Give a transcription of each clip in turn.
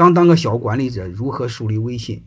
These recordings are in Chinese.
刚当个小管理者，如何树立威信？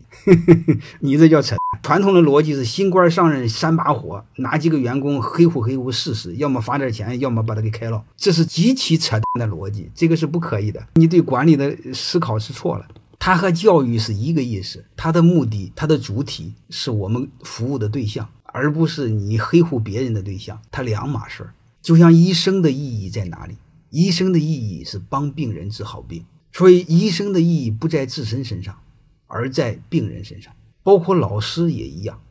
你这叫扯！传统的逻辑是新官上任三把火，哪几个员工黑乎黑乎试试，要么罚点钱，要么把他给开了，这是极其扯淡的逻辑，这个是不可以的。你对管理的思考是错了。它和教育是一个意思，它的目的，它的主体是我们服务的对象，而不是你黑乎别人的对象，它两码事儿。就像医生的意义在哪里？医生的意义是帮病人治好病，所以医生的意义不在自身身上，而在病人身上。包括老师也一样，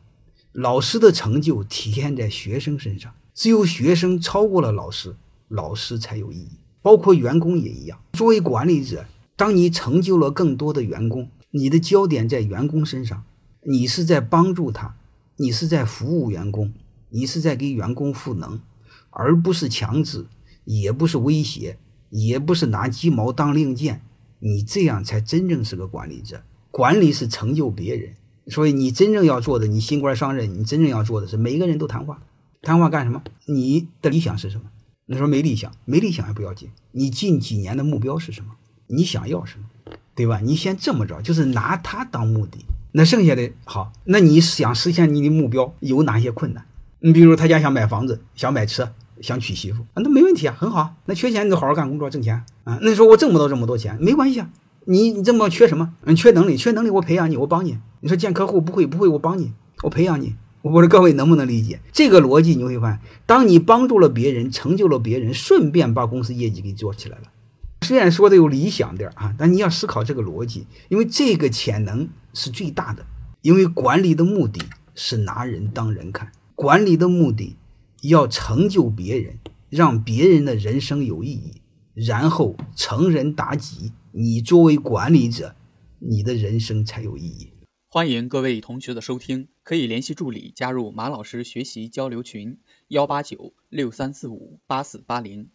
老师的成就体现在学生身上，只有学生超过了老师，老师才有意义。包括员工也一样，作为管理者。当你成就了更多的员工，你的焦点在员工身上，你是在帮助他，你是在服务员工，你是在给员工赋能，而不是强制，也不是威胁，也不是拿鸡毛当令箭。你这样才真正是个管理者。管理是成就别人，所以你真正要做的，你新官上任，你真正要做的是每个人都谈话。谈话干什么？你的理想是什么？你说没理想，没理想也不要紧。你近几年的目标是什么？你想要什么，对吧？你先这么着，就是拿他当目的。那剩下的好，那你想实现你的目标有哪些困难？你比如他家想买房子，想买车，想娶媳妇啊，那没问题啊，很好。那缺钱你就好好干工作挣钱啊。那说我挣不到这么多钱，没关系啊。你你这么缺什么？嗯，缺能力，缺能力我培养你，我帮你。你说见客户不会不会，我帮你，我培养你。我说各位能不能理解这个逻辑？你会发现，当你帮助了别人，成就了别人，顺便把公司业绩给做起来了。虽然说的有理想点啊，但你要思考这个逻辑，因为这个潜能是最大的。因为管理的目的是拿人当人看，管理的目的要成就别人，让别人的人生有意义，然后成人达己，你作为管理者，你的人生才有意义。欢迎各位同学的收听，可以联系助理加入马老师学习交流群：幺八九六三四五八四八零。